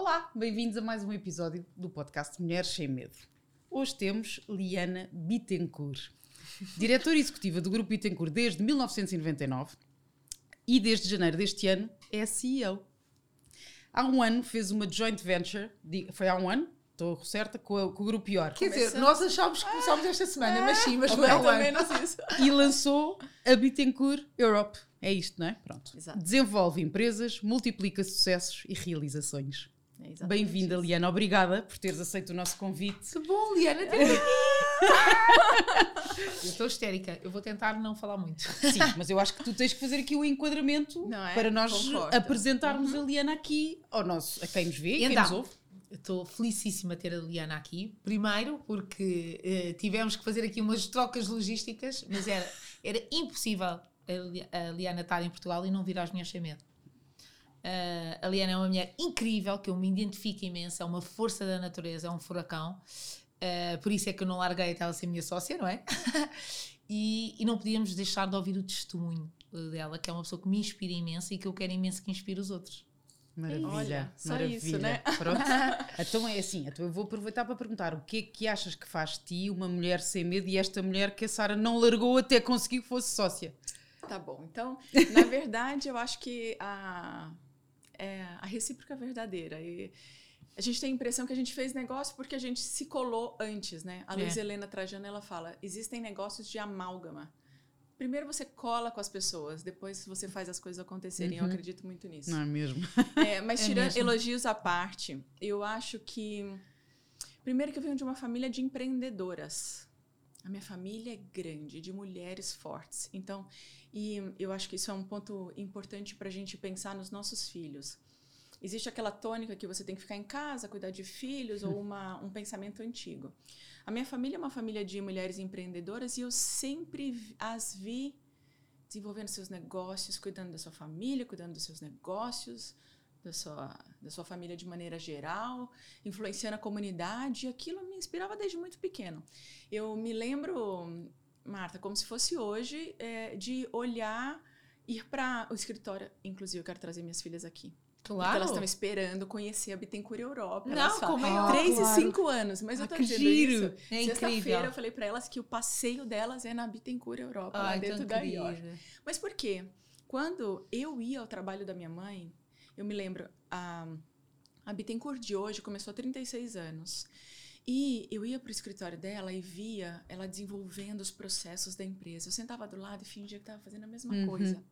Olá, bem-vindos a mais um episódio do podcast Mulheres Sem Medo. Hoje temos Liana Bittencourt, diretora executiva do Grupo Bittencourt desde 1999 e desde janeiro deste ano é CEO. Há um ano fez uma joint venture, foi há um ano? Estou certa, com, o Grupo Pior. Quer dizer, nós achámos que começámos esta semana, mas sim, mas foi há um ano. E lançou a Bittencourt Europe. É isto, não é? Pronto. Exato. Desenvolve empresas, multiplica sucessos e realizações. É Bem-vinda, Liana. Obrigada por teres aceito o nosso convite. Que bom, Liana, ter eu estou histérica. Eu vou tentar não falar muito. Sim, mas eu acho que tu tens que fazer aqui o um enquadramento é? para nós Concordo. apresentarmos uhum. a Liana aqui ao nosso, a quem nos vê, e quem então, nos ouve. Estou felicíssima ter a Liana aqui. Primeiro, porque eh, tivemos que fazer aqui umas trocas logísticas, mas era, era impossível a Liana estar em Portugal e não vir às minhas medo. Uh, a Liana é uma mulher incrível, que eu me identifico imenso, é uma força da natureza, é um furacão. Uh, por isso é que eu não larguei até ela ser minha sócia, não é? e, e, não podíamos deixar de ouvir o testemunho dela, que é uma pessoa que me inspira imenso e que eu quero imenso que inspire os outros. Maravilha, Olha, maravilha. Isso, né? Pronto. então é assim, então eu vou aproveitar para perguntar o que é que achas que faz ti uma mulher sem medo e esta mulher que a Sara não largou até conseguir que fosse sócia? Tá bom. Então, na verdade, eu acho que a é a recíproca verdadeira. E a gente tem a impressão que a gente fez negócio porque a gente se colou antes, né? A Luiz é. Helena Trajano, ela fala, existem negócios de amálgama. Primeiro você cola com as pessoas, depois você faz as coisas acontecerem. Uhum. Eu acredito muito nisso. Não é mesmo? É, mas é tirando mesmo. elogios à parte, eu acho que... Primeiro que eu venho de uma família de empreendedoras. A minha família é grande, de mulheres fortes. Então, e eu acho que isso é um ponto importante para a gente pensar nos nossos filhos. Existe aquela tônica que você tem que ficar em casa, cuidar de filhos, ou uma, um pensamento antigo. A minha família é uma família de mulheres empreendedoras e eu sempre as vi desenvolvendo seus negócios, cuidando da sua família, cuidando dos seus negócios, da sua, da sua família de maneira geral, influenciando a comunidade. E aquilo me inspirava desde muito pequeno. Eu me lembro Marta, como se fosse hoje, é, de olhar, ir para o escritório. Inclusive, eu quero trazer minhas filhas aqui. Claro. Porque elas estão esperando conhecer a Bittencourt Europa. Não, como é? Três claro. e cinco anos. Mas ah, eu tô dizendo giro. isso. É Sexta-feira eu falei para elas que o passeio delas é na Bittencourt Europa, lá dentro da IOR. Mas por quê? Quando eu ia ao trabalho da minha mãe, eu me lembro, a, a Bittencourt de hoje começou há 36 anos. E eu ia para o escritório dela e via ela desenvolvendo os processos da empresa. Eu sentava do lado e fingia que estava fazendo a mesma uhum. coisa.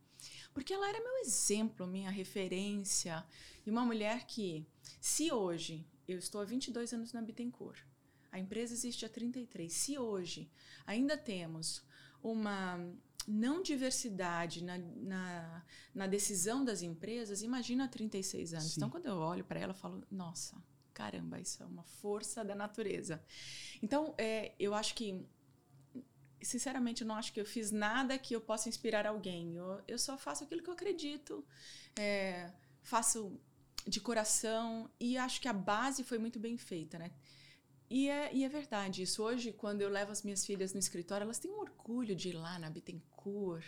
Porque ela era meu exemplo, minha referência. E uma mulher que, se hoje, eu estou há 22 anos na Bittencourt, a empresa existe há 33, se hoje ainda temos uma não diversidade na, na, na decisão das empresas, imagina há 36 anos. Sim. Então, quando eu olho para ela, eu falo, nossa, caramba, isso é uma força da natureza. Então, é, eu acho que, sinceramente, eu não acho que eu fiz nada que eu possa inspirar alguém. Eu, eu só faço aquilo que eu acredito, é, faço de coração e acho que a base foi muito bem feita, né? E é, e é verdade isso. Hoje, quando eu levo as minhas filhas no escritório, elas têm um orgulho de ir lá na Bittencourt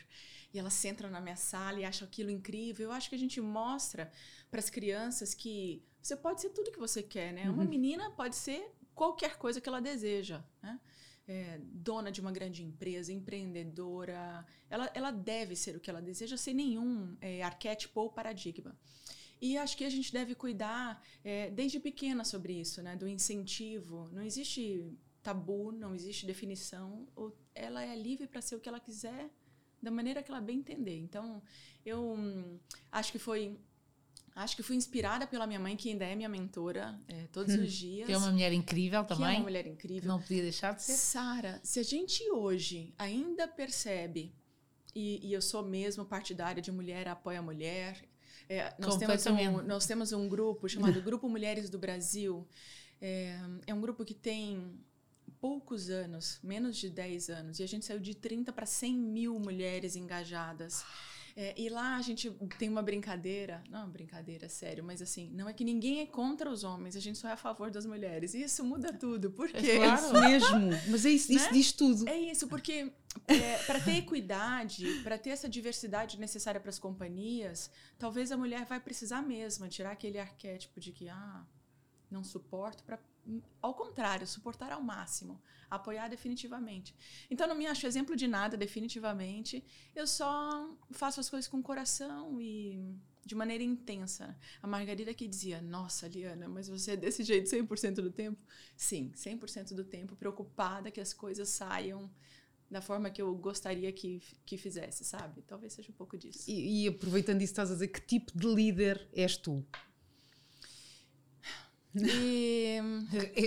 e elas entram na minha sala e acham aquilo incrível. Eu acho que a gente mostra para as crianças que você pode ser tudo que você quer, né? Uhum. Uma menina pode ser qualquer coisa que ela deseja, né? É, dona de uma grande empresa, empreendedora, ela, ela deve ser o que ela deseja sem nenhum é, arquétipo ou paradigma. E acho que a gente deve cuidar é, desde pequena sobre isso, né? Do incentivo. Não existe tabu, não existe definição. Ela é livre para ser o que ela quiser, da maneira que ela bem entender. Então, eu hum, acho que foi Acho que fui inspirada pela minha mãe, que ainda é minha mentora é, todos os dias. Que é uma mulher incrível também. Que é uma mulher incrível. Não podia deixar de ser. Sara, se a gente hoje ainda percebe, e, e, eu sou mesmo partidária de mulher apoia mulher, é, nós, temos um, nós temos um grupo chamado Grupo Mulheres do Brasil. É, é um grupo que tem poucos anos, menos de 10 anos, e a gente saiu de 30 para 100 mil mulheres engajadas. É, e lá a gente tem uma brincadeira, não é uma brincadeira, sério, mas assim, não é que ninguém é contra os homens, a gente só é a favor das mulheres. E isso muda tudo. Por quê? É claro. mesmo. Mas é isso, né? isso diz tudo. É isso, porque é, para ter equidade, para ter essa diversidade necessária para as companhias, talvez a mulher vai precisar mesmo tirar aquele arquétipo de que, ah, não suporto, para ao contrário, suportar ao máximo, apoiar definitivamente. Então não me acho exemplo de nada definitivamente. Eu só faço as coisas com coração e de maneira intensa. A Margarida que dizia: "Nossa, Liana, mas você é desse jeito 100% do tempo?" Sim, 100% do tempo preocupada que as coisas saiam da forma que eu gostaria que, que fizesse, sabe? Talvez seja um pouco disso. E, e aproveitando isso, estás a dizer que tipo de líder és tu? E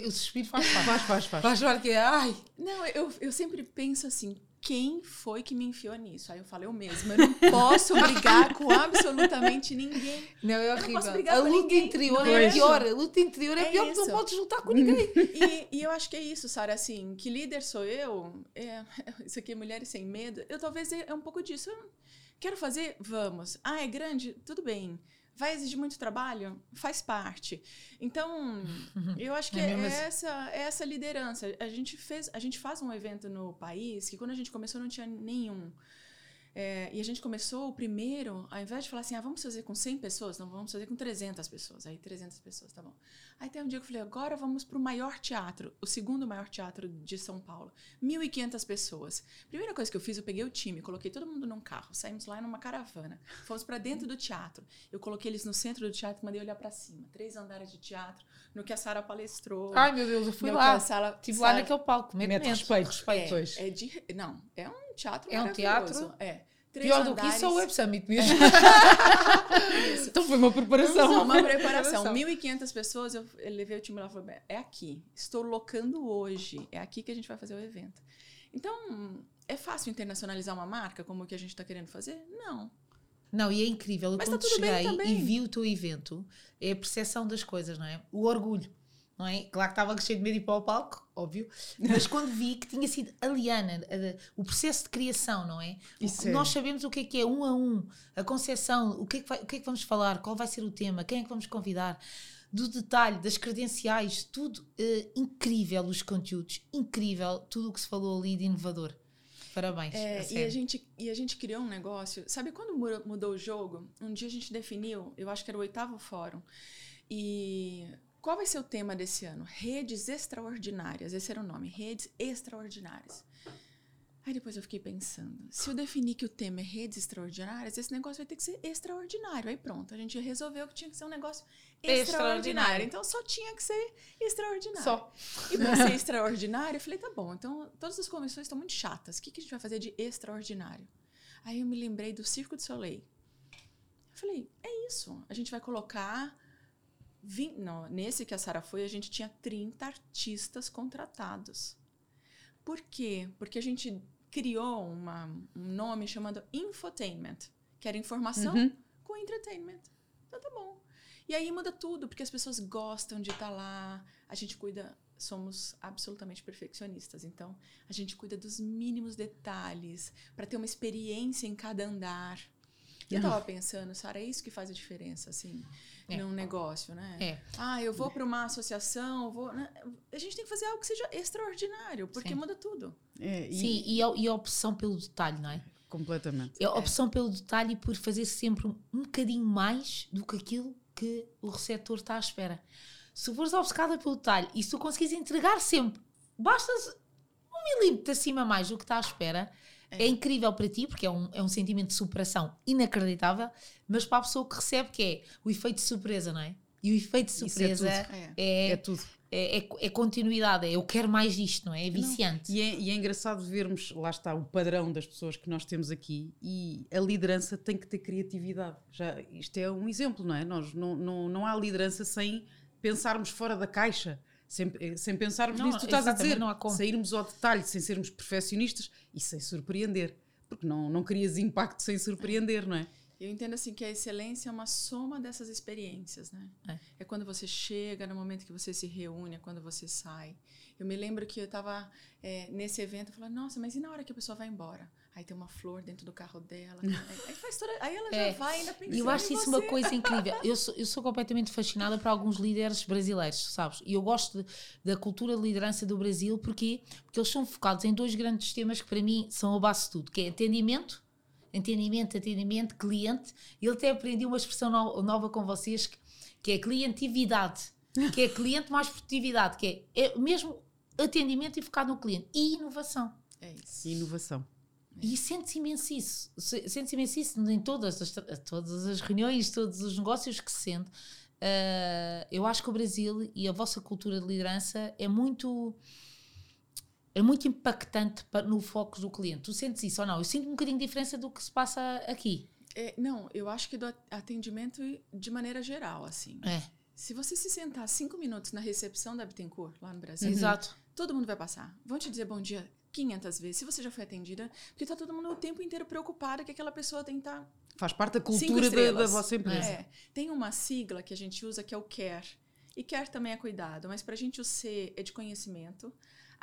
o suspiro faz parte. Faz, faz, faz. Faz parte que é, ai. Não, eu, eu sempre penso assim, quem foi que me enfiou nisso? Aí eu falei, eu mesma. Eu não posso brigar com absolutamente ninguém. Não, é horrível. a luta ninguém. interior é, é pior. A luta interior é, é pior isso. porque não podes lutar com ninguém. E, e, eu acho que é isso, Sara. Assim, que líder sou eu? É, isso aqui é Mulheres Sem Medo. Eu talvez é, é um pouco disso. Eu quero fazer? Vamos. Ah, é grande? Tudo bem. Vai exigir muito trabalho? Faz parte. Então, eu acho que é, é essa, é essa liderança. A gente, fez, a gente faz um evento no país que, quando a gente começou, não tinha nenhum. É, e a gente começou o primeiro, ao invés de falar assim, ah, vamos fazer com 100 pessoas, não, vamos fazer com 300 pessoas. Aí 300 pessoas, tá bom. Aí tem um dia que eu falei, agora vamos para o maior teatro, o segundo maior teatro de São Paulo. 1.500 pessoas. Primeira coisa que eu fiz, eu peguei o time, coloquei todo mundo num carro, saímos lá numa caravana, fomos para dentro do teatro. Eu coloquei eles no centro do teatro, mandei olhar para cima. Três andares de teatro, no que a Sara palestrou. Ai, meu Deus, eu fui lá. Sala, Tive Sarah, lá naquele palco. Mete respeito, respeito. É, é de, não, é um teatro É um teatro? É. Três Pior andares. do que isso é o Web Summit mesmo. então foi uma preparação. Uma preparação. 1.500 pessoas, eu levei o time lá e falei, é aqui. Estou locando hoje. É aqui que a gente vai fazer o evento. Então, é fácil internacionalizar uma marca como o que a gente está querendo fazer? Não. Não, e é incrível. Mas quando tá cheguei e vi o teu evento, é a percepção das coisas, não é? O orgulho não é? Claro que estava cheio de medo de ir para o palco, óbvio, mas quando vi que tinha sido a Liana, a, o processo de criação, não é? O, é. Nós sabemos o que é que é um a um, a concepção, o que, é que vai, o que é que vamos falar, qual vai ser o tema, quem é que vamos convidar, do detalhe, das credenciais, tudo uh, incrível, os conteúdos, incrível, tudo o que se falou ali de inovador. Parabéns. É, a e, a gente, e a gente criou um negócio. Sabe quando mudou o jogo? Um dia a gente definiu, eu acho que era o oitavo fórum, e qual vai ser o tema desse ano? Redes extraordinárias. Esse era o nome, redes extraordinárias. Aí depois eu fiquei pensando, se eu definir que o tema é redes extraordinárias, esse negócio vai ter que ser extraordinário. Aí pronto, a gente resolveu que tinha que ser um negócio extraordinário. extraordinário. Então só tinha que ser extraordinário. Só. E para ser extraordinário, eu falei, tá bom, então todas as convenções estão muito chatas. O que, que a gente vai fazer de extraordinário? Aí eu me lembrei do Circo de Soleil. Eu falei, é isso. A gente vai colocar 20, não, nesse que a Sara foi, a gente tinha 30 artistas contratados. Por quê? Porque a gente criou uma, um nome chamado infotainment, que era informação uhum. com entertainment. Então tá bom. E aí muda tudo, porque as pessoas gostam de estar tá lá, a gente cuida, somos absolutamente perfeccionistas, então a gente cuida dos mínimos detalhes para ter uma experiência em cada andar. E eu tava pensando, Sara, é isso que faz a diferença, assim é. num negócio, né? É. Ah, eu vou para uma associação, vou. Né? A gente tem que fazer algo que seja extraordinário, porque Sim. muda tudo. É, e... Sim, e a, e a, opção pelo detalhe, não é? Completamente. É a opção pelo detalhe e por fazer sempre um, um bocadinho mais do que aquilo que o receptor está à espera. Se fores obcecada pelo detalhe e se tu conseguires entregar sempre, basta um milímetro acima mais do que está à espera, é. é. incrível para ti, porque é um, é um sentimento de superação inacreditável, mas para a pessoa que recebe, que é o efeito de surpresa, não é? E o efeito de é surpresa é, é, é, tudo. É, é, é, continuidade, é eu quero mais disto, não é? É viciante. E é, e é engraçado vermos, lá está, o padrão das pessoas que nós temos aqui e a liderança tem que ter criatividade. Já, isto é um exemplo, não é? Nós, não, não, não há liderança sem pensarmos fora da caixa sem, eh, sem pensarmos não, nisso, tu estás a dizer, não há como. sairmos ao detalhe, sem sermos perfeccionistas e sem surpreender, porque não, não crias impacto sem surpreender, não é? Eu entendo assim que a excelência é uma soma dessas experiências, né? É. é quando você chega, no momento que você se reúne, é quando você sai. Eu me lembro que eu estava é, nesse evento, eu falei, nossa, mas e na hora que a pessoa vai embora? Aí tem uma flor dentro do carro dela. aí, faz toda, aí ela é. já vai ainda pensando. Eu acho isso você. uma coisa incrível. Eu sou, eu sou completamente fascinada por alguns líderes brasileiros, sabes? E eu gosto de, da cultura de liderança do Brasil, porque Porque eles são focados em dois grandes temas que para mim são a base de tudo, que é atendimento, atendimento, atendimento, cliente. E ele até aprendi uma expressão no, nova com vocês, que, que é clientividade, que é cliente mais produtividade, que é, é mesmo atendimento e focado no cliente. E inovação. É isso. Inovação. E sente-se imenso isso. Sente-se imenso isso em todas as, todas as reuniões, todos os negócios que se sente. Uh, eu acho que o Brasil e a vossa cultura de liderança é muito é muito impactante no foco do cliente. Tu sentes isso ou não? Eu sinto um bocadinho de diferença do que se passa aqui. É, não, eu acho que do atendimento de maneira geral, assim. É. Se você se sentar cinco minutos na recepção da Bittencourt, lá no Brasil, Exato. Todo mundo vai passar. Vão te dizer bom dia 500 vezes, se você já foi atendida, porque tá todo mundo o tempo inteiro preocupado que aquela pessoa tentar. Faz parte da cultura da, da, vossa empresa. É. Tem uma sigla que a gente usa que é o CARE. E CARE também é cuidado, mas para a gente o C é de conhecimento,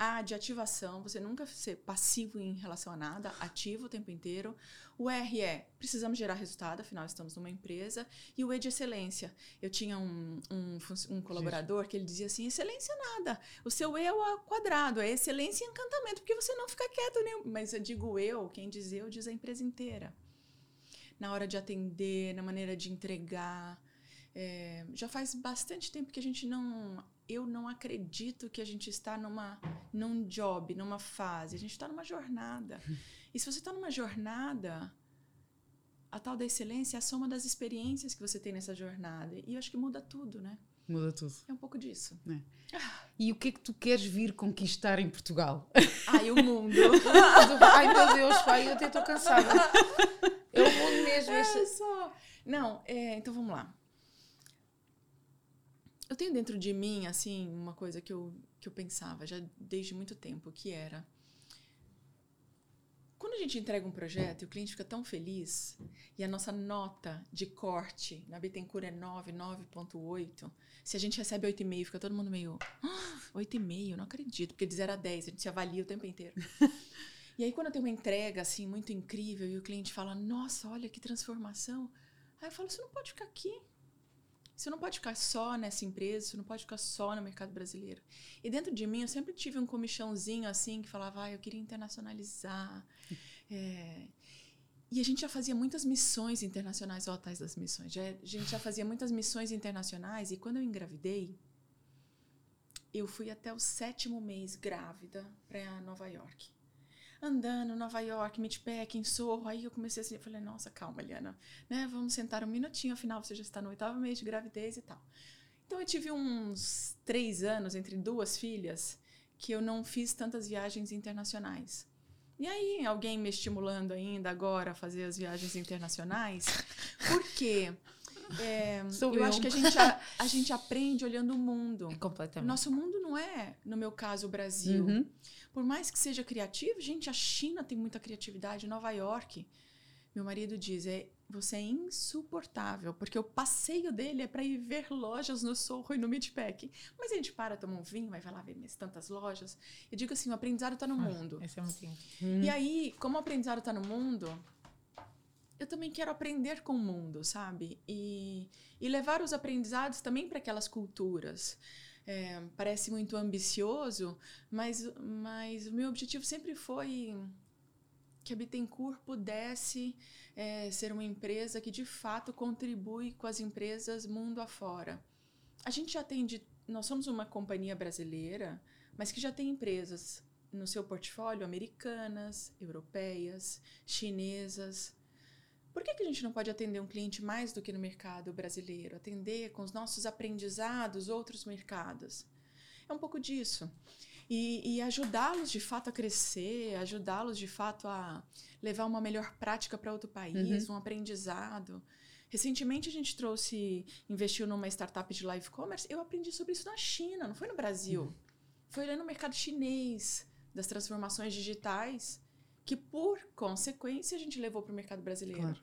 a de ativação, você nunca ser passivo em relação a nada, ativo o tempo inteiro. O R é precisamos gerar resultado, afinal estamos numa empresa. E o E de excelência. Eu tinha um, um, um colaborador que ele dizia assim: excelência nada. O seu E é o quadrado, é excelência e encantamento, porque você não fica quieto. Nem... Mas eu digo eu, quem diz eu, diz a empresa inteira. Na hora de atender, na maneira de entregar. É, já faz bastante tempo que a gente não eu não acredito que a gente está numa num job, numa fase. A gente está numa jornada. E se você está numa jornada, a tal da excelência é a soma das experiências que você tem nessa jornada. E eu acho que muda tudo, né? Muda tudo. É um pouco disso. É. E o que é que tu queres vir conquistar em Portugal? Ai, o mundo. Ai, meu Deus, pai, eu até estou cansada. É o mundo mesmo. É só. Não, é, então vamos lá eu tenho dentro de mim, assim, uma coisa que eu, que eu pensava já desde muito tempo, que era. Quando a gente entrega um projeto e o cliente fica tão feliz, e a nossa nota de corte na Bittencourt é 9, 9,8, se a gente recebe 8,5, fica todo mundo meio. Ah, 8,5, não acredito, porque de 0 a 10 a gente se avalia o tempo inteiro. e aí, quando eu tenho uma entrega, assim, muito incrível, e o cliente fala: Nossa, olha que transformação. Aí eu falo: Você não pode ficar aqui. Você não pode ficar só nessa empresa, você não pode ficar só no mercado brasileiro. E dentro de mim, eu sempre tive um comichãozinho assim, que falava, ah, eu queria internacionalizar. É... E a gente já fazia muitas missões internacionais, ó, tais das missões. Já, a gente já fazia muitas missões internacionais, e quando eu engravidei, eu fui até o sétimo mês grávida para Nova York andando Nova York, Midpack, Sorro. Aí eu comecei assim, eu falei, nossa, calma, Liana, né? Vamos sentar um minutinho, afinal você já está no oitavo mês de gravidez e tal. Então eu tive uns três anos entre duas filhas que eu não fiz tantas viagens internacionais. E aí, alguém me estimulando ainda agora a fazer as viagens internacionais, por quê? É, eu, eu, acho que a gente, a, a, gente aprende olhando o mundo. Completamente. Nosso mundo não é, no meu caso, o Brasil. Uhum. Por mais que seja criativo, gente, a China tem muita criatividade, Nova York. Meu marido diz, é, você é insuportável, porque o passeio dele é para ir ver lojas no Sorro e no Midpack. Mas a gente para, toma um vinho, vai lá ver tantas lojas. Eu digo assim, o aprendizado está no mundo. Esse é muito hum. E aí, como o aprendizado está no mundo, eu também quero aprender com o mundo, sabe? E, e levar os aprendizados também para aquelas culturas. É, parece muito ambicioso, mas, mas o meu objetivo sempre foi que a Bittencourt pudesse é, ser uma empresa que de fato contribui com as empresas mundo afora. A gente já tem, de, nós somos uma companhia brasileira, mas que já tem empresas no seu portfólio americanas, europeias, chinesas, por que, que a gente não pode atender um cliente mais do que no mercado brasileiro? Atender com os nossos aprendizados outros mercados? É um pouco disso. E, e ajudá-los de fato a crescer, ajudá-los de fato a levar uma melhor prática para outro país, uhum. um aprendizado. Recentemente a gente trouxe, investiu numa startup de live commerce. Eu aprendi sobre isso na China, não foi no Brasil. Uhum. Foi lá no mercado chinês, das transformações digitais que por consequência a gente levou para o mercado brasileiro. Claro.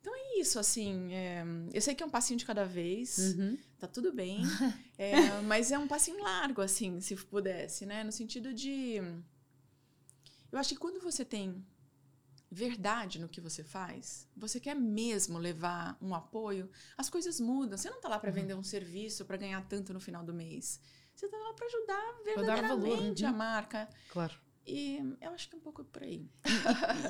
Então é isso, assim. É, eu sei que é um passinho de cada vez, uhum. tá tudo bem, é, mas é um passinho largo, assim, se pudesse, né? No sentido de. Eu acho que quando você tem verdade no que você faz, você quer mesmo levar um apoio, as coisas mudam. Você não está lá para uhum. vender um serviço para ganhar tanto no final do mês. Você está lá para ajudar verdadeiramente valor, a marca. Claro. E eu acho que é um pouco por aí.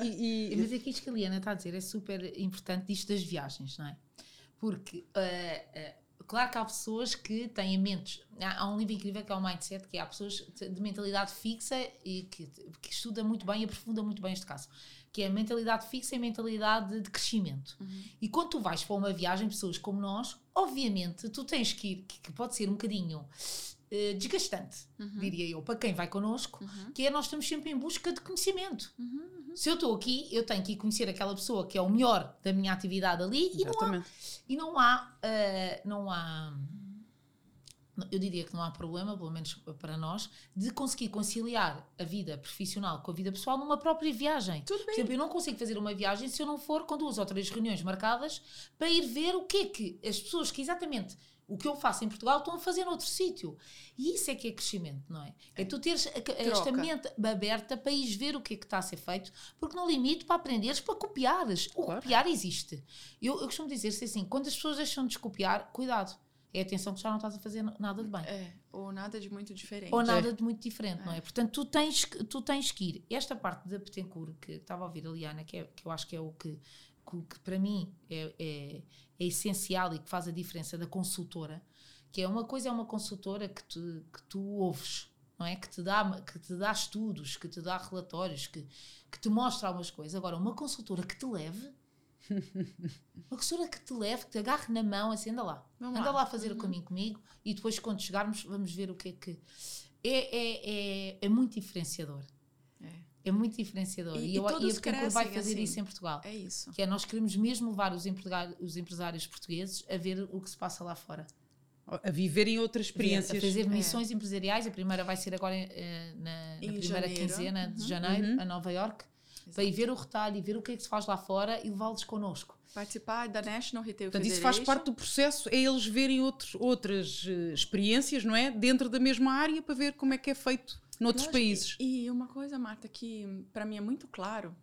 e, e, mas aqui isto que a Liana está a dizer é super importante disto das viagens, não é? Porque, uh, uh, claro que há pessoas que têm mentes. Há, há, um livro incrível que é o Mindset, que há pessoas de mentalidade fixa e que, que estuda muito bem e aprofunda muito bem este caso. Que é a mentalidade fixa e a mentalidade de crescimento. Uhum. E quando tu vais para uma viagem, pessoas como nós, obviamente tu tens que ir, que, que pode ser um bocadinho eh, desgastante, uhum. diria eu, para quem vai connosco, uhum. que é nós estamos sempre em busca de conhecimento. Uhum, uhum. Se eu estou aqui, eu tenho que ir conhecer aquela pessoa que é o melhor da minha atividade ali e não há, e não há, uh, não há eu diria que não há problema, pelo menos para nós, de conseguir conciliar a vida profissional com a vida pessoal numa própria viagem. Tudo bem. Por exemplo, eu não consigo fazer uma viagem se eu não for com duas ou três reuniões marcadas para ir ver o que é que as pessoas que exatamente o que eu faço em Portugal estão a fazer noutro sítio. E isso é que é crescimento, não é? É, é tu teres esta mente aberta para ires ver o que é que está a ser feito, porque no limite para aprenderes, para copiares. O claro. copiar existe. Eu, eu costumo dizer assim: quando as pessoas deixam de copiar, cuidado. É atenção que já não estás a fazer nada de bem. É, ou nada de muito diferente. Ou nada é. de muito diferente, é. não é? Portanto, tu tens, tu tens que ir. Esta parte da Petencourt, que estava a ouvir a Liana, que, é, que eu acho que é o que, que, que para mim é, é é essencial e que faz a diferença da consultora, que é uma coisa é uma consultora que tu, que tu ouves, não é? Que te, dá, que te dá estudos, que te dá relatórios, que, que te mostra algumas coisas. Agora, uma consultora que te leve, uma consultora que te leve, que te agarre na mão, assim, anda lá, Vamos anda lá, lá fazer uhum. o caminho comigo e depois, quando chegarmos, vamos ver o que é que. É, é, é, é muito diferenciador. É muito diferenciador. E, e, eu, e a Betancourt vai fazer assim, isso em Portugal. É isso. Que é, nós queremos mesmo levar os empresários, os empresários portugueses a ver o que se passa lá fora. A viverem outras experiências. A fazer missões é. empresariais. A primeira vai ser agora eh, na, na primeira janeiro. quinzena de uhum. janeiro, uhum. a Nova York. Para ir ver o retalho e ver o que é que se faz lá fora e levá-los connosco. Participar da National Retail Portanto, isso faz parte do processo, é eles verem outros, outras uh, experiências, não é? Dentro da mesma área para ver como é que é feito noutros países. E, e uma coisa, Marta, que para mim é muito claro: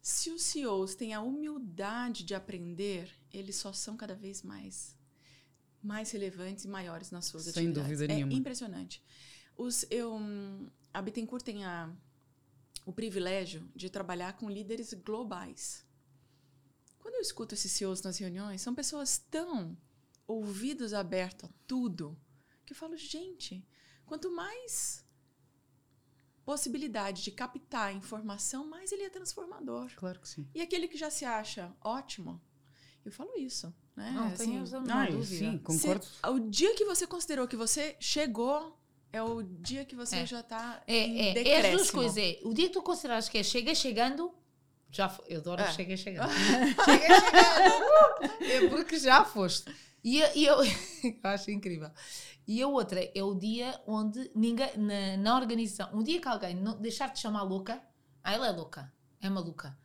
se os CEOs têm a humildade de aprender, eles só são cada vez mais mais relevantes e maiores nas suas Sem atividades. Sem dúvida é nenhuma. É impressionante. Os, eu, a Bittencourt tem a, o privilégio de trabalhar com líderes globais. Quando eu escuto esses CEOs nas reuniões, são pessoas tão ouvidos abertos a tudo que eu falo, gente, Quanto mais possibilidade de captar informação, mais ele é transformador. Claro que sim. E aquele que já se acha ótimo, eu falo isso. Né? Não, assim, tenho Sim, concordo. Se, o dia que você considerou que você chegou é o dia que você é. já está é, é, é, é as duas coisas. É, o dia que tu consideras que é chega chegando, já eu adoro é. chega chegando. chega chegando. é porque já foste. E, e eu, eu acho incrível. E a outra é o dia onde ninguém, na, na organização, um dia que alguém não, deixar de chamar louca, ah, ela é louca, é maluca.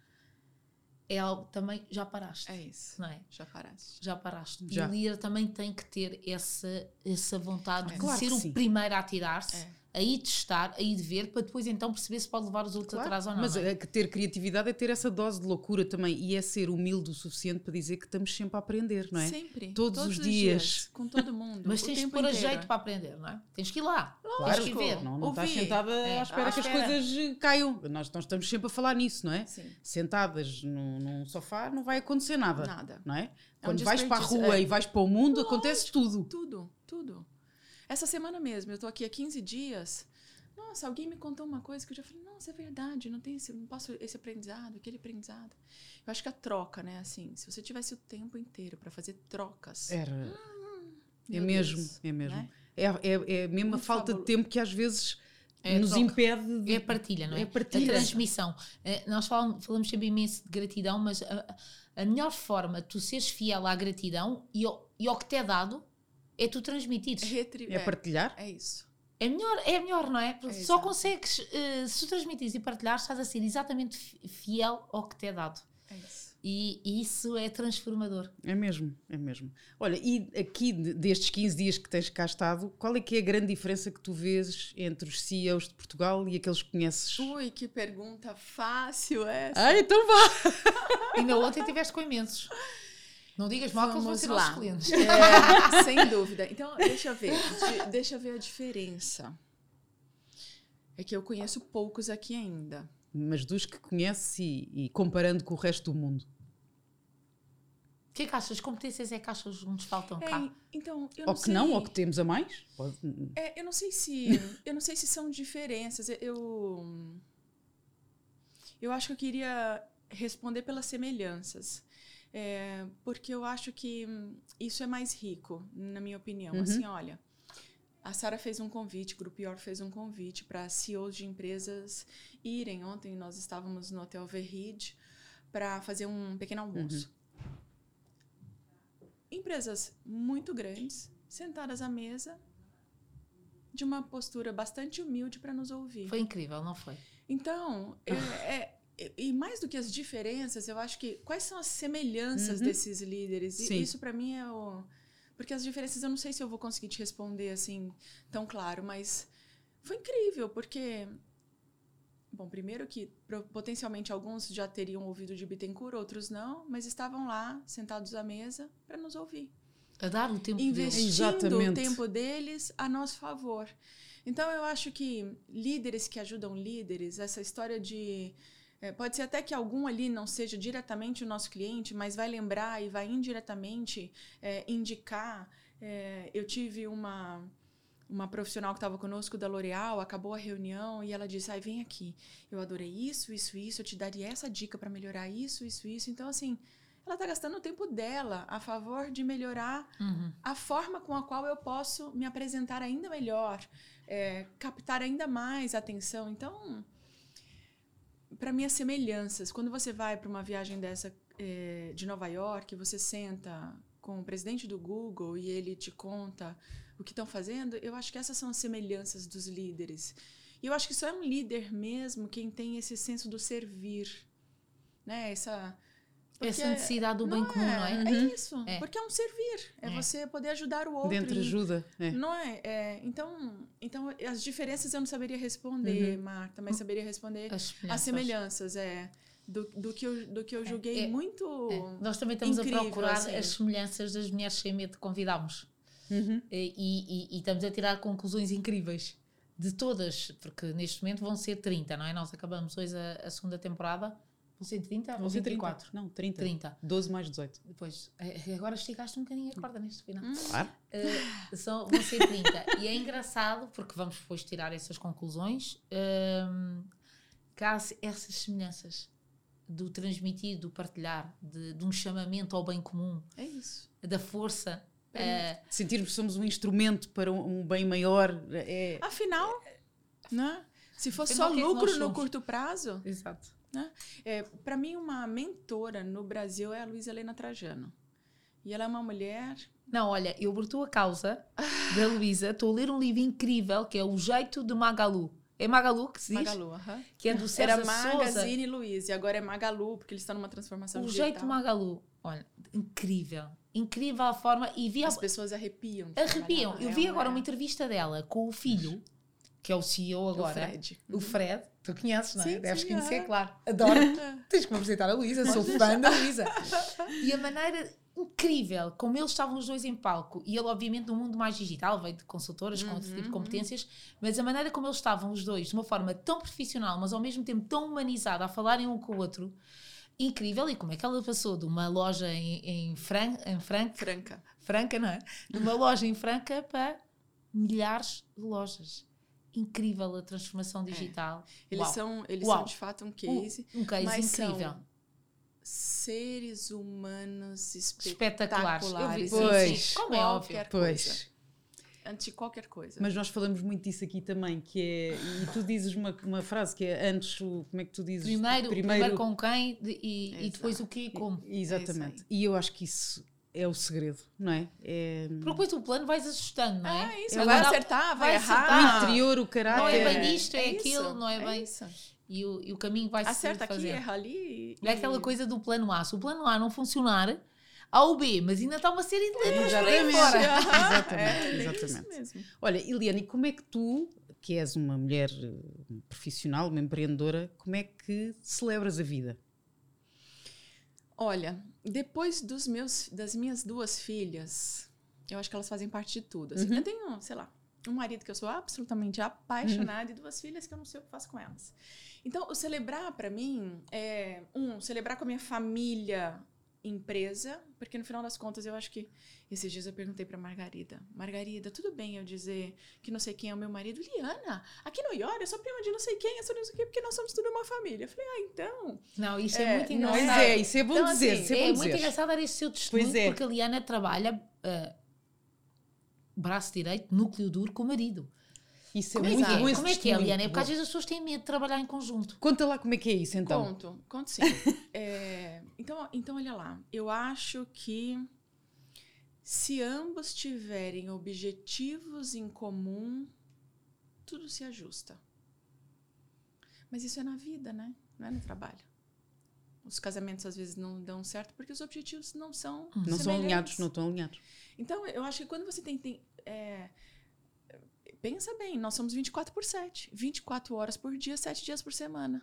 É algo também, já paraste. É isso. Não é? Já paraste. Já paraste. Já. E o líder também tem que ter essa, essa vontade é. de claro ser o sim. primeiro a atirar-se. É aí testar, aí de ver, para depois então perceber se pode levar os outros claro, atrás ou não. Mas não é? é ter criatividade é ter essa dose de loucura também e é ser humilde o suficiente para dizer que estamos sempre a aprender, não é? Sempre. Todos, Todos os, dias. dias. Com todo mundo. Mas tens que pôr a jeito para aprender, não é? Tens que ir lá. Claro, tens que ver. Não, não estás sentada é, à espera à que espera. as coisas caiam. Nós, nós estamos sempre a falar nisso, não é? Sim. Sentadas num, num sofá não vai acontecer nada. Nada. Não é? Quando é um vais para a rua é. e vais para o mundo, Lógico, acontece tudo. Tudo, tudo. Essa semana mesmo, eu estou aqui há 15 dias nossa, alguém me contou uma coisa que eu já falei, nossa, é verdade, não tem esse, não posso esse aprendizado, aquele aprendizado. Eu acho que a troca, né, assim, se você tivesse o tempo inteiro para fazer trocas. Era. Hum, é mesmo, Deus, é mesmo. Né? É, é, é mesmo a falta de tempo que às vezes é nos troca. impede de... É a partilha, não é? É a partilha. A transmissão. É, nós falamos, falamos sempre imenso de gratidão, mas a, a melhor forma de tu seres fiel à gratidão e ao, e ao que te é dado é tu transmitires. É, é partilhar? É isso. É melhor, é melhor, não é? Porque é só consegues, uh, se tu transmitires e partilhares, estás a ser exatamente fiel ao que te é dado. É isso. E isso é transformador. É mesmo, é mesmo. Olha, e aqui destes 15 dias que tens cá estado, qual é que é a grande diferença que tu vês entre os CEOs de Portugal e aqueles que conheces? Ui, que pergunta fácil essa. Ah, então vá! Ainda ontem estiveste com imensos. Não digas mal que eles vão ser nossos clientes. É, sem dúvida. Então, deixa eu ver. De, deixa eu ver a diferença. É que eu conheço poucos aqui ainda. Mas dos que conheces e, e comparando com o resto do mundo. O que é que achas? Competências é que achas que nos faltam cá? É, então, ou que sei. não, ou que temos a mais? É, eu não sei se. eu não sei se são diferenças. Eu. Eu acho que eu queria responder pelas semelhanças. É, porque eu acho que isso é mais rico, na minha opinião. Uhum. Assim, olha, a Sara fez um convite, o Grupo York fez um convite para CEOs de empresas irem. Ontem nós estávamos no Hotel Verrid para fazer um pequeno almoço. Uhum. Empresas muito grandes, sentadas à mesa, de uma postura bastante humilde para nos ouvir. Foi incrível, não foi? Então, é, é e mais do que as diferenças, eu acho que quais são as semelhanças uhum. desses líderes? Sim. E isso para mim é o porque as diferenças eu não sei se eu vou conseguir te responder assim tão claro, mas foi incrível, porque bom, primeiro que potencialmente alguns já teriam ouvido de Bittencourt, outros não, mas estavam lá sentados à mesa para nos ouvir. A dar o tempo Investindo deles. o tempo deles a nosso favor. Então eu acho que líderes que ajudam líderes, essa história de é, pode ser até que algum ali não seja diretamente o nosso cliente, mas vai lembrar e vai indiretamente é, indicar. É, eu tive uma uma profissional que estava conosco da L'Oréal, acabou a reunião e ela disse: "Ai, vem aqui. Eu adorei isso, isso, isso, eu te daria essa dica para melhorar isso, isso, isso". Então assim, ela está gastando o tempo dela a favor de melhorar uhum. a forma com a qual eu posso me apresentar ainda melhor, é, captar ainda mais atenção. Então, para mim, as semelhanças. Quando você vai para uma viagem dessa é, de Nova York, você senta com o presidente do Google e ele te conta o que estão fazendo, eu acho que essas são as semelhanças dos líderes. E eu acho que só é um líder mesmo quem tem esse senso do servir, né? Essa porque Essa necessidade do bem comum, é, não é? É uhum. isso. É. Porque é um servir. É, é, você poder ajudar o outro. Dentro ajuda. É. Não é? é? então, então, as diferenças eu não saberia responder, uhum. Marta, mas saberia responder as, as semelhanças. É. Do, do, que eu, do que eu é, julguei é, muito. Nós também estamos incrível, a procurar assim. as semelhanças das mulheres sem medo que convidámos. Uhum. E, e, e, estamos a tirar conclusões incríveis de todas, porque neste momento vão ser 30, não é? Nós acabamos hoje a, a segunda temporada Vão ser 30 ou 24? 30. Não, 30. 30. 12 mais 18. Depois, eh, agora esticaste um bocadinho a corda neste final. Claro. Uh, são, vão ser 30. e é engraçado, porque vamos depois tirar essas conclusões, uh, que há essas semelhanças do transmitir, do partilhar, de, de um chamamento ao bem comum. É isso. Da força. É uh, Sentirmos que somos um instrumento para um, um bem maior. É, Afinal, é, né? se fosse só lucro no curto prazo. Exato né? É, Para mim, uma mentora no Brasil é a Luísa Helena Trajano. E ela é uma mulher. Não, olha, eu por tua causa da Luísa, estou a ler um livro incrível que é O Jeito de Magalu. É Magalu que se diz? Magalu, uh -huh. Que é do César Era Magazine Souza. Luiz, e agora é Magalu, porque eles estão numa transformação o digital. O Jeito Magalu. Olha, incrível. Incrível a forma. E vi As pessoas arrepiam. Arrepiam. Eu vi agora uma entrevista dela com o filho, que é o CEO agora. O Fred. O Fred Tu conheces, não é? Sim, Deves sim, conhecer, é. claro. Adoro. Tens que me apresentar a Luísa, sou fã da Luísa. E a maneira incrível como eles estavam os dois em palco, e ele, obviamente, no mundo mais digital, veio de consultoras com outro tipo de uhum, competências, uhum. mas a maneira como eles estavam os dois, de uma forma tão profissional, mas ao mesmo tempo tão humanizada, a falarem um com o outro, incrível. E como é que ela passou de uma loja em, em, Fran, em Franca, Franca, Franca, não é? De uma loja em Franca para milhares de lojas incrível a transformação é. digital. É. Eles, são, eles são de fato um case. Um, um case mas incrível. seres humanos espetaculares. espetaculares. Pois, sim, como é óbvio. Pois. Antes de qualquer coisa. Mas nós falamos muito disso aqui também, que é. E tu dizes uma, uma frase que é antes o. Como é que tu dizes? Primeiro, primeiro, primeiro com quem e, e depois o que e como. Exatamente. É e eu acho que isso é o segredo, não é? é... Porque depois o plano vais ajustando, não é? Ah, isso, vai acertar, vai, vai errar. O interior, o caráter. Não é bem isto, é, é aquilo, não é, é bem. Isso. e o, e o caminho vai se Acerta aqui, fazer. erra ali. É aquela coisa do plano A. Se o plano A não funcionar, há o B, mas ainda está uma série de letras aí Exatamente. fora. Exatamente, É, bem exatamente. isso mesmo. Olha, Eliane, como é que tu, que és uma mulher eh, profissional, uma empreendedora, como é que celebras a vida? Olha, depois dos meus, das minhas duas filhas, eu acho que elas fazem parte de tudo. assim. Uhum. Eu tenho, sei lá, um marido que eu sou absolutamente apaixonada e duas filhas que eu não sei o que faço com elas. Então, o celebrar para mim é um celebrar com a minha família empresa, porque no final das contas eu acho que esses dias eu perguntei para Margarida, Margarida, tudo bem eu dizer que não sei quem é o meu marido? Liana, aqui no IOR eu sou prima de não sei quem, eu sou não sei quem, porque nós somos tudo uma família. Eu falei, ah, então, Não, isso é, É, muito não Pois engraçado. é, isso é bom Então, dizer, assim, isso é É, bom muito dizer. engraçado dar esse seu testemunho, é. porque a Liana trabalha ah, braço direito, núcleo duro com o marido. Isso é Como muito é? Como é que é. Liana? É porque às vezes as pessoas têm medo de trabalhar em conjunto. Conta lá como é que é isso então. Conto, conto sim. É, então, então, olha lá. Eu acho que se ambos tiverem objetivos em comum, tudo se ajusta. Mas isso é na vida, né? Não é no trabalho. Os casamentos às vezes não dão certo porque os objetivos não são Não são alinhados, não estão alinhados. Então, eu acho que quando você tem. tem é, pensa bem, nós somos 24 por 7. 24 horas por dia, 7 dias por semana.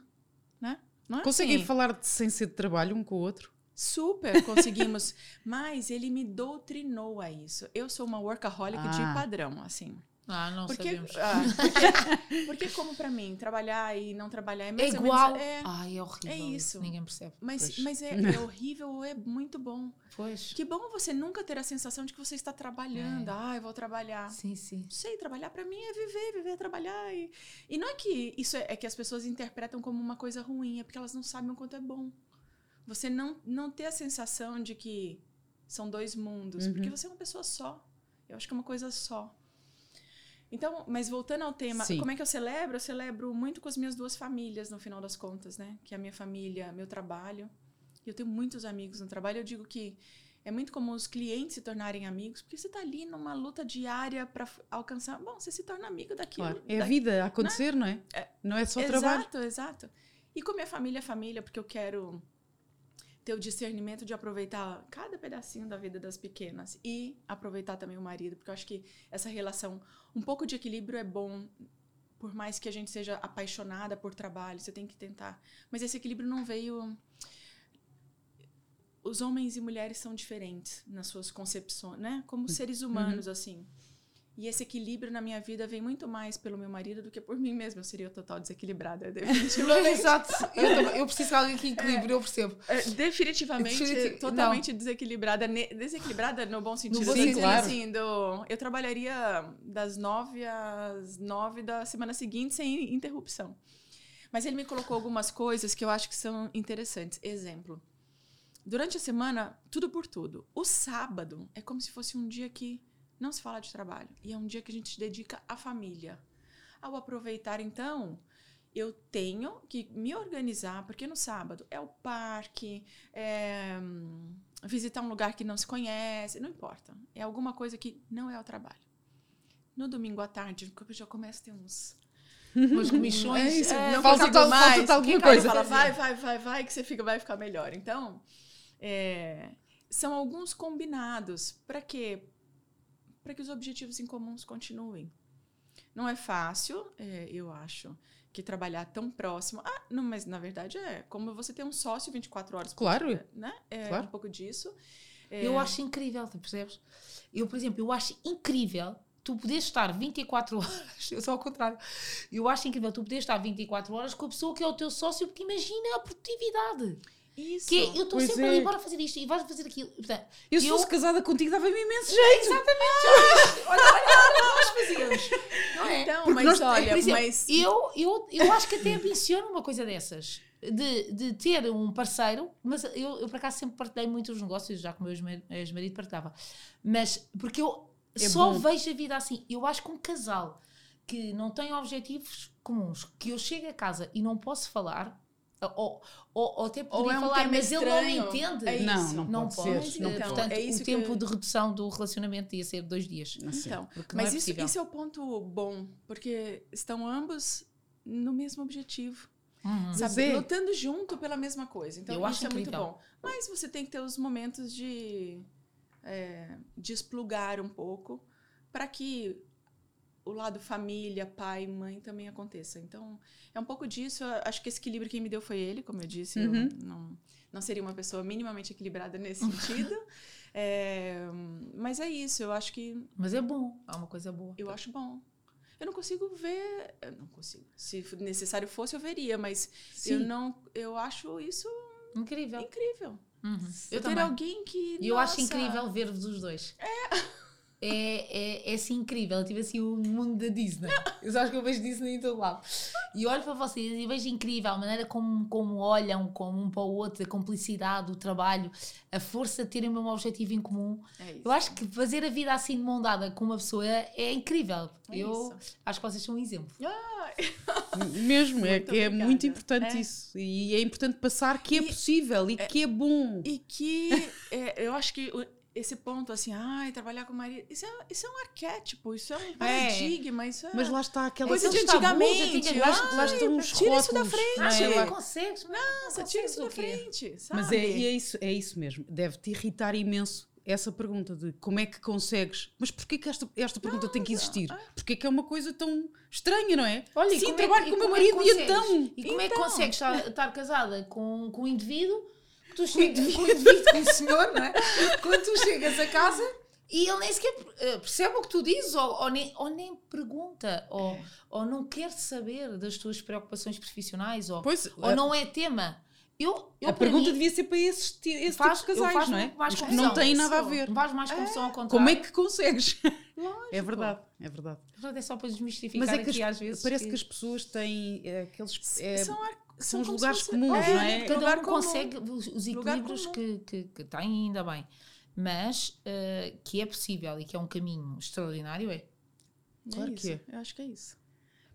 Né? Não é Conseguem assim? falar de, sem ser de trabalho um com o outro? Super conseguimos. mas ele me doutrinou a isso. Eu sou uma workaholic Ah. de padrão, assim. Ah, não Porque, sabemos. ah, porque, porque como pra mim, trabalhar e não trabalhar é É igual. menos... É, Ai, é horrível. é isso. Ninguém percebe. mas Pois. mas é, é horrível ou é muito bom. Pois. Que bom você nunca ter a sensação de que você está trabalhando. É. Ah, eu vou trabalhar. Sim, sim. Não sei, trabalhar pra mim é viver, viver é trabalhar. E, e não é que isso é, é que as pessoas interpretam como uma coisa ruim, é porque elas não sabem o quanto é bom. Você não, não ter a sensação de que são dois mundos, Uhum. porque você é uma pessoa só. Eu acho que é uma coisa só. Então, mas voltando ao tema, Sim. como é que eu celebro? Eu celebro muito com as minhas duas famílias, no final das contas, né? Que é a minha família, meu trabalho. Eu tenho muitos amigos no trabalho. Eu digo que é muito comum os clientes se tornarem amigos, porque você está ali numa luta diária para alcançar. Bom, você se torna amigo daquilo. Claro. É a da- vida a acontecer, não é? Não é só trabalho. Exato, exato. E com minha família é família, porque eu quero ter o discernimento de aproveitar cada pedacinho da vida das pequenas e aproveitar também o marido, porque eu acho que essa relação, um pouco de equilíbrio é bom, por mais que a gente seja apaixonada por trabalho, você tem que tentar. Mas esse equilíbrio não veio. Os homens e mulheres são diferentes nas suas concepções, né? Como seres humanos, assim. E esse equilíbrio na minha vida vem muito mais pelo meu marido do que por mim mesma. Eu seria total desequilibrada, definitivamente. Exato. Eu, eu preciso de alguém que equilibre, eu percebo. É, definitivamente, Definiti- totalmente desequilibrada. Ne- Desequilibrada no bom sentido. bom assim, claro. assim, do, eu trabalharia das nove às nove da semana seguinte sem interrupção. Mas ele me colocou algumas coisas que eu acho que são interessantes. Exemplo. Durante a semana, tudo por tudo. O sábado é como se fosse um dia que não se fala de trabalho. E é um dia que a gente se dedica à família. Ao aproveitar, então, eu tenho que me organizar, porque no sábado é o parque, é hum, visitar um lugar que não se conhece, não importa. É alguma coisa que não é o trabalho. No domingo à tarde, eu já começo a ter uns. Umas comissões. É isso, é, não falta tal- mais. falta tal alguma coisa. fala, vai, vai, vai, vai, que você fica, vai ficar melhor. Então, é, são alguns combinados. Para quê? Para que os objetivos em comuns continuem. Não é fácil, é, eu acho, que trabalhar tão próximo. Ah, não, mas na verdade é como você ter um sócio 24 horas por Claro. dia, né? É Claro. um pouco disso. É, Eu acho incrível, percebes? Eu, por exemplo, eu acho incrível tu poderes estar 24 horas, eu sou ao contrário, eu acho incrível tu poderes estar 24 horas com a pessoa que é o teu sócio, porque imagina a produtividade. Isso. Que é, eu estou sempre é. ali, bora fazer isto e vais fazer aquilo. Portanto, Eu se Eu- fosse casada contigo dava-me imenso jeito. olha, olha, olha o que nós fazíamos. Não é? Então, Porque mas nós- olha, Por exemplo, mas eu, eu, eu acho que até ambiciono uma coisa dessas. De, de ter um parceiro, mas eu, eu por acaso sempre partilhei muito os negócios, já que o meu ex- ex-marido partilhava. Mas porque eu É só bom. vejo a vida assim. Eu acho que um casal que não tem objetivos comuns, que eu chego a casa e não posso falar, ou, ou, ou até poderia é um falar, mas ele não me estranho. entende. É Não, isso. não, Não pode pode. ser. Não Então. Portanto, é isso o que tempo eu- de redução do relacionamento ia ser dois dias. Assim. Então, mas é isso, isso é o ponto bom, porque estão ambos no mesmo objetivo. Uhum. Sabe? É. Lutando junto pela mesma coisa. Então, Eu isso é muito bom. Mas você tem que ter os momentos de é, desplugar um pouco para que o lado família, pai, mãe também aconteça. Então, é um pouco disso. Eu acho que esse equilíbrio quem me deu foi ele, como eu disse. Uhum. Eu não, não seria uma pessoa minimamente equilibrada nesse sentido. É, mas é isso, eu acho que. Mas é bom, é uma coisa boa. Eu acho bom. Eu não consigo ver. Não consigo. Se necessário fosse, eu veria, mas Sim. eu não. Eu acho isso. Incrível. Incrível. Uhum. Eu, eu ter alguém que. E eu acho incrível ver-vos os dois. É é, é, é assim incrível. Eu tive assim o mundo da Disney. Eu acho que eu vejo Disney em todo lado. E olho para vocês e vejo incrível a maneira como, como olham, como um para o outro, a complicidade, o trabalho, a força de terem o mesmo objetivo em comum. É eu acho que fazer a vida assim de mão dada com uma pessoa é incrível. É eu isso. acho que vocês são um exemplo. Mesmo, é que é muito importante é. isso. E é importante passar que é e, é possível e que é bom. E que é, eu acho que esse ponto assim, ai, trabalhar com marido, isso é, isso é um arquétipo, isso é um é. paradigma, isso é... Mas lá está aquela coisa de antigamente. Lá, lá estão tira isso da frente. Não, é, não consegues, não, tira isso da frente, sabe? Mas é, é, isso, é isso mesmo, deve te irritar imenso essa pergunta de como é que consegues, mas porquê que esta, esta pergunta não, tem que existir? Não, é. Porquê que é uma coisa tão estranha, não é? Olha, Sim, trabalho é, com o meu marido e então... E como então? é que então? consegues estar, estar casada com, com um indivíduo tu chegas com o indivíduo, com o senhor, não é? Quando tu chegas a casa e ele nem sequer eh, percebe o que tu dizes, ou, ou, nem, ou nem pergunta, ou, é. ou não quer saber das tuas preocupações profissionais, ou, pois, ou é. não é tema. Eu, eu a pergunta mim, devia ser para esses, esse faz, tipo de casais, não é? Mais que não tem nada a ver. Faz mais confusão é. ao contrário. Como é que consegues? Lógico. É verdade, é verdade. É só para desmistificar Mas é que aqui as, às vezes. Parece que... que as pessoas têm é, aqueles. É, são são os lugares comuns, é, não é? Cada um consegue os, os equilíbrios que, que, que tem, ainda bem. Mas uh, que é possível e que é um caminho extraordinário, é. é claro é que é. Eu acho que é isso.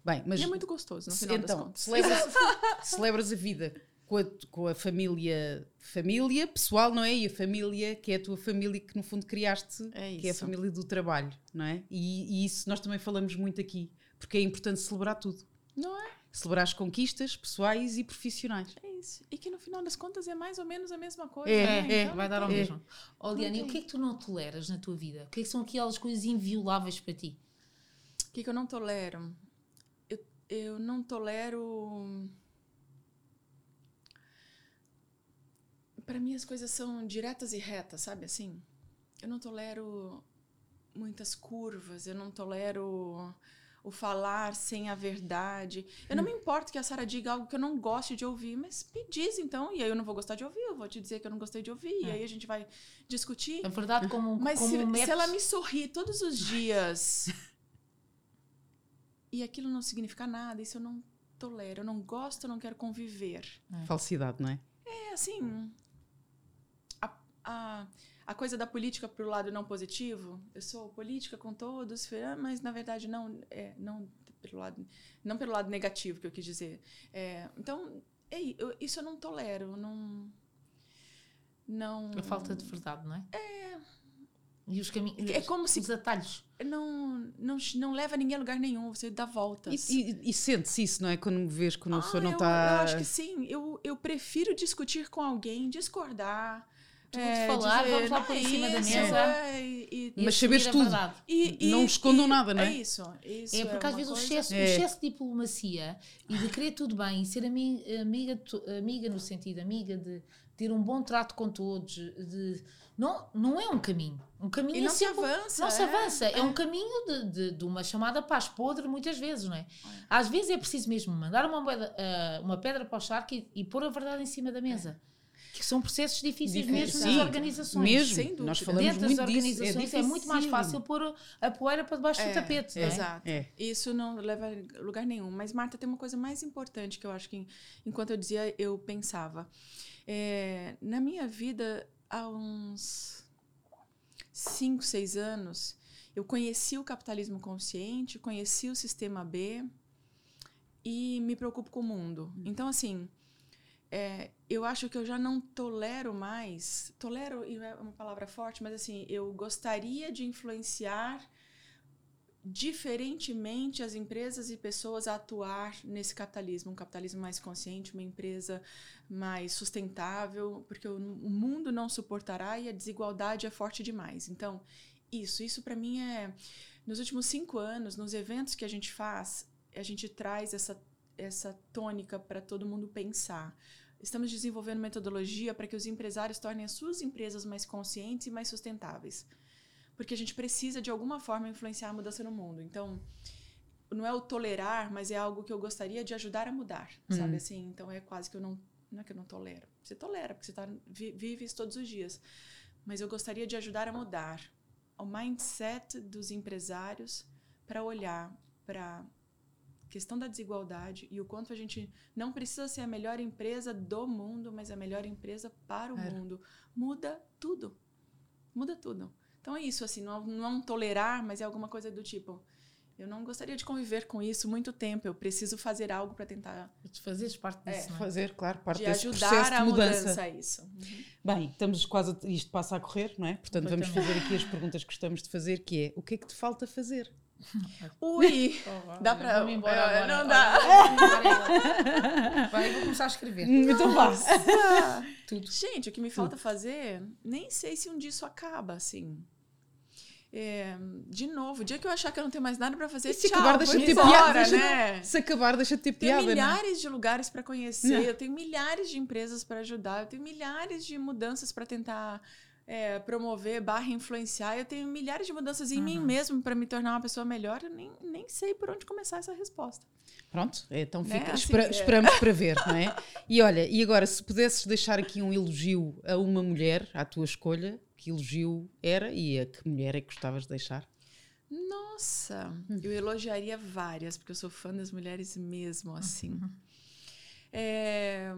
Bem, mas e é muito gostoso, no final então, celebras, celebras a vida com a, com a família, família pessoal, não é? E a família que é a tua família que no fundo criaste, é que é a família do trabalho, não é? E, e isso nós também falamos muito aqui, porque é importante celebrar tudo. Não é? Celebrar as conquistas pessoais e profissionais. É isso. E que no final das contas é mais ou menos a mesma coisa. É, né? é. Então, vai dar ao é. mesmo. Oh, o que é que tu não toleras na tua vida? O que é que são aquelas coisas invioláveis para ti? O que, é que eu não tolero? Eu, eu não tolero. Para mim as coisas são diretas e retas, sabe assim? Eu não tolero muitas curvas, eu não tolero o falar sem a verdade. Eu não me importo que a Sara diga algo que eu não goste de ouvir, mas me diz então, e aí eu não vou gostar de ouvir, eu vou te dizer que eu não gostei de ouvir, é. e aí a gente vai discutir. É verdade, como Mas como se, um se ela me sorrir todos os dias e aquilo não significa nada, isso eu não tolero, eu não gosto, eu não quero conviver. É. Falsidade, não é? É, assim. a, a a coisa da política para o lado não positivo. Eu sou política com todos, mas na verdade não é não pelo lado não pelo lado negativo que eu quis dizer. É, então é, eu, isso eu não tolero, não não. A falta de verdade, não é? É. E os caminhos. É como os se. Os atalhos. Não, não, não leva ninguém a lugar nenhum, você dá voltas. E, e, e sente-se isso, não é? Quando me vês, quando ah, a pessoa não está. Eu, eu acho que sim. Eu, eu prefiro discutir com alguém, discordar tudo é, falar, dizer, vamos lá por em cima da mesa. É, e, e, mas saberes tudo. E, não escondam nada, não é? É isso. isso é porque às vezes o excesso, o excesso de diplomacia e de querer tudo bem e ser amiga, amiga, amiga no sentido, amiga de ter um bom trato com todos, de, não, não é um caminho. Um caminho e não se avança. Não se avança. É, um caminho de, de, de, uma chamada paz podre, muitas vezes, não é? Às vezes é preciso mesmo mandar uma, moeda, uma pedra para o charco e, e pôr a verdade em cima da mesa que são processos difíceis mesmo sim, nas organizações. Mesmo, Sem dúvida. nós falamos Dentro muito das organizações disso, é, é, muito mais fácil pôr a poeira para debaixo é, do tapete. É, exato. É. Isso não leva a lugar nenhum. Mas, Marta, tem uma coisa mais importante que eu acho que, enquanto eu dizia, eu pensava. É, na minha vida, há uns 5, 6 anos, eu conheci o capitalismo consciente, conheci o sistema B e me preocupo com o mundo. Hum. Então, assim, é, eu acho que eu já não tolero mais. Tolero é uma palavra forte, mas assim, eu gostaria de influenciar diferentemente as empresas e pessoas a atuar nesse capitalismo, um capitalismo mais consciente, uma empresa mais sustentável, porque o, mundo não suportará e a desigualdade é forte demais. Então, isso, isso para mim é nos últimos cinco anos, nos eventos que a gente faz, a gente traz essa essa tônica para todo mundo pensar. Estamos desenvolvendo metodologia para que os empresários tornem as suas empresas mais conscientes e mais sustentáveis porque a gente precisa de alguma forma influenciar a mudança no mundo. Então, não é o tolerar, mas é algo que eu gostaria de ajudar a mudar, hum. sabe assim? Então é quase que eu não não é que eu não tolero. Você tolera porque você tá, vive isso todos os dias. Mas eu gostaria de ajudar a mudar o mindset dos empresários para olhar para questão da desigualdade e o quanto a gente não precisa ser a melhor empresa do mundo, mas a melhor empresa para o mundo. Muda tudo. Muda tudo. Então é isso, assim, não, não tolerar, mas é alguma coisa do tipo. Eu não gostaria de conviver com isso muito tempo. Eu preciso fazer algo para tentar. Fazer parte disso. É, é, fazer, claro, parte de desse ajudar processo a de mudança. mudança a isso. Uhum. Bem, estamos quase. A, isto passa a correr, não é? Portanto, vamos fazer aqui as perguntas que gostamos de fazer, que é o que é que te falta fazer? Ui! Oh, dá para. Vamos embora agora. Não dá. Vai, vou começar a escrever. Então vá. Tudo. Gente, o que me falta fazer, nem sei se um dia isso acaba, assim. É, de novo, o dia que eu achar que eu não tenho mais nada para fazer, se tchau, acabar, deixa ter piada, né? Se acabar, deixa ter piada. Tenho né? milhares né? de lugares para conhecer, não. eu tenho milhares de empresas para ajudar, eu tenho milhares de mudanças para tentar é, promover, barra influenciar, eu tenho milhares de mudanças em uhum. mim mesmo para me tornar uma pessoa melhor, eu nem, nem sei por onde começar essa resposta. Pronto, então né? fica, assim, espera, é. esperamos para ver, não é? E olha, e agora, se pudesses deixar aqui um elogio a uma mulher, à tua escolha, que elogio era e a que mulher é que gostavas de deixar? Nossa, hum. eu elogiaria várias, porque eu sou fã das mulheres mesmo, assim. Uhum. É...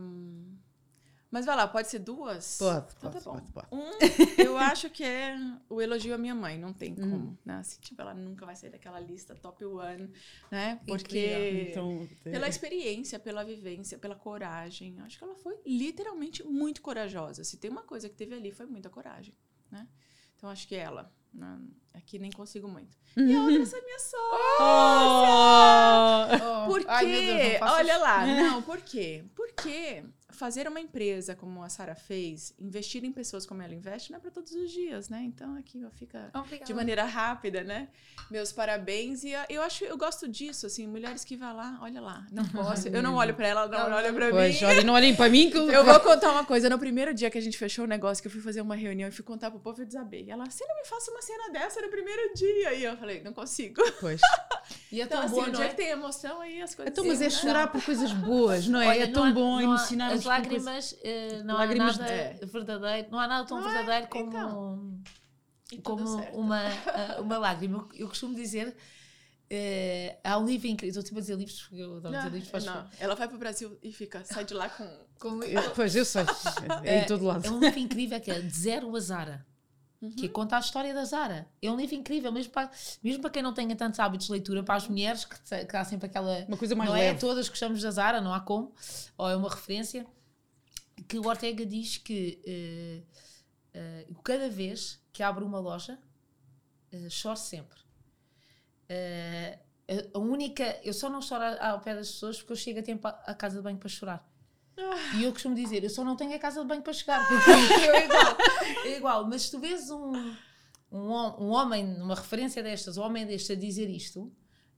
Mas vai lá, pode ser duas? Pode, então, pode, tá pode, pode, Um, eu acho que é o elogio à minha mãe, não tem como, hum. né? Assim, tipo, ela nunca vai sair daquela lista top one, né? Porque então, pela experiência, pela vivência, pela coragem, acho que ela foi literalmente muito corajosa. Se tem uma coisa que teve ali, foi muita coragem né? Então acho que ela. Né? Aqui nem consigo muito. E a outra é minha sócia! Oh! Por quê? Ai, Deus, Olha lá, não, por quê? Porque fazer uma empresa como a Sara fez, investir em pessoas como ela investe, não é para todos os dias, né? Então aqui fica Obrigada. de maneira rápida, né? Meus parabéns e eu acho, eu gosto disso, assim, mulheres que vão lá, olha lá, não posso, eu não olho para ela, não, não olha para mim. Olha, não olhem para mim que eu... eu vou contar uma coisa, no primeiro dia que a gente fechou o negócio, que eu fui fazer uma reunião e fui contar pro povo, eu desabei. Ela, você não me faça uma cena dessa no primeiro dia. E eu falei, não consigo. Pois. E é tão então, bom, assim, é? que tem emoção aí as coisas. Então, mas é chorar por coisas boas, não é? Olha, é tão há, bom emocionar As lágrimas, uh, não lágrimas há nada de... verdadeiro, não há nada tão não é? verdadeiro como, então. como uma, uh, uma lágrima. Eu, eu costumo dizer. Uh, há um livro incrível, estou a dizer livros porque eu adoro dizer livros. Não, ela vai para o Brasil e fica, sai de lá com. com... Pois eu sei, é em todo lado. É um livro incrível que é De Zero a Zara. Uhum. que conta a história da Zara. É um livro incrível, mesmo para, mesmo para quem não tenha tantos hábitos de leitura, para as mulheres, que, que há sempre aquela. Uma coisa mais Não leve. é todas que gostamos da Zara, não há como, ou é uma referência, que o Ortega diz que uh, uh, cada vez que abre uma loja, uh, choro sempre. a única. Eu só não choro ao pé das pessoas porque eu chego a tempo à casa de banho para chorar. E eu costumo dizer, eu só não tenho a casa de banho para chegar, porque é igual. É igual. Mas se tu vês um, um, um homem, uma referência destas, um homem destes a dizer isto,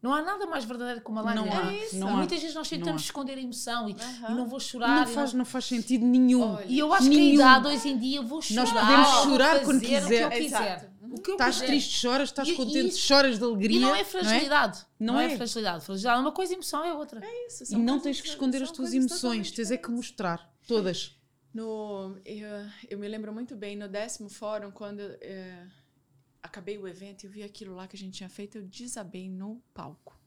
não há nada mais verdadeiro que uma lágrima. Não há, é não Muitas há. vezes nós tentamos esconder a emoção e, e, não vou chorar. Não faz, não... não faz sentido nenhum. Olha, e eu acho nenhum. que ainda há dois em dia vou chorar. Nós podemos chorar quando quiser. O que eu quiser. O que eu estás quiser. triste, choras, estás e, contente, isso, choras de alegria. E não é fragilidade. Não é, não é? é fragilidade. Fragilidade é uma coisa, emoção é outra. É isso. E não tens que esconder as tuas emoções, tens é que mostrar. Todas. No, eu, eu me lembro muito bem, no décimo fórum, quando é, acabei o evento e vi aquilo lá que a gente tinha feito, eu desabei no palco.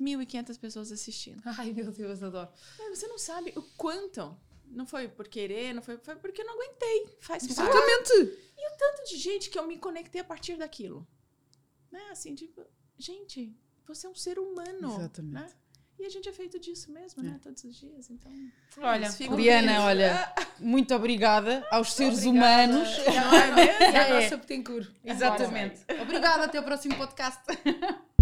1.500 pessoas assistindo. Ai, meu Deus, adoro. Você não sabe o quanto. Não foi por querer, não foi, foi porque eu não aguentei. Faz Exatamente. Parte. E o tanto de gente que eu me conectei a partir daquilo. Né? Assim, tipo, gente, você é um ser humano. Exatamente. Né? E a gente é feito disso mesmo, né? é. né? Todos os dias. Então. Olha, Diana, olha, muito obrigada aos seres obrigada. humanos. Não é mesmo? É, é. Exatamente. Obrigada, até o próximo podcast.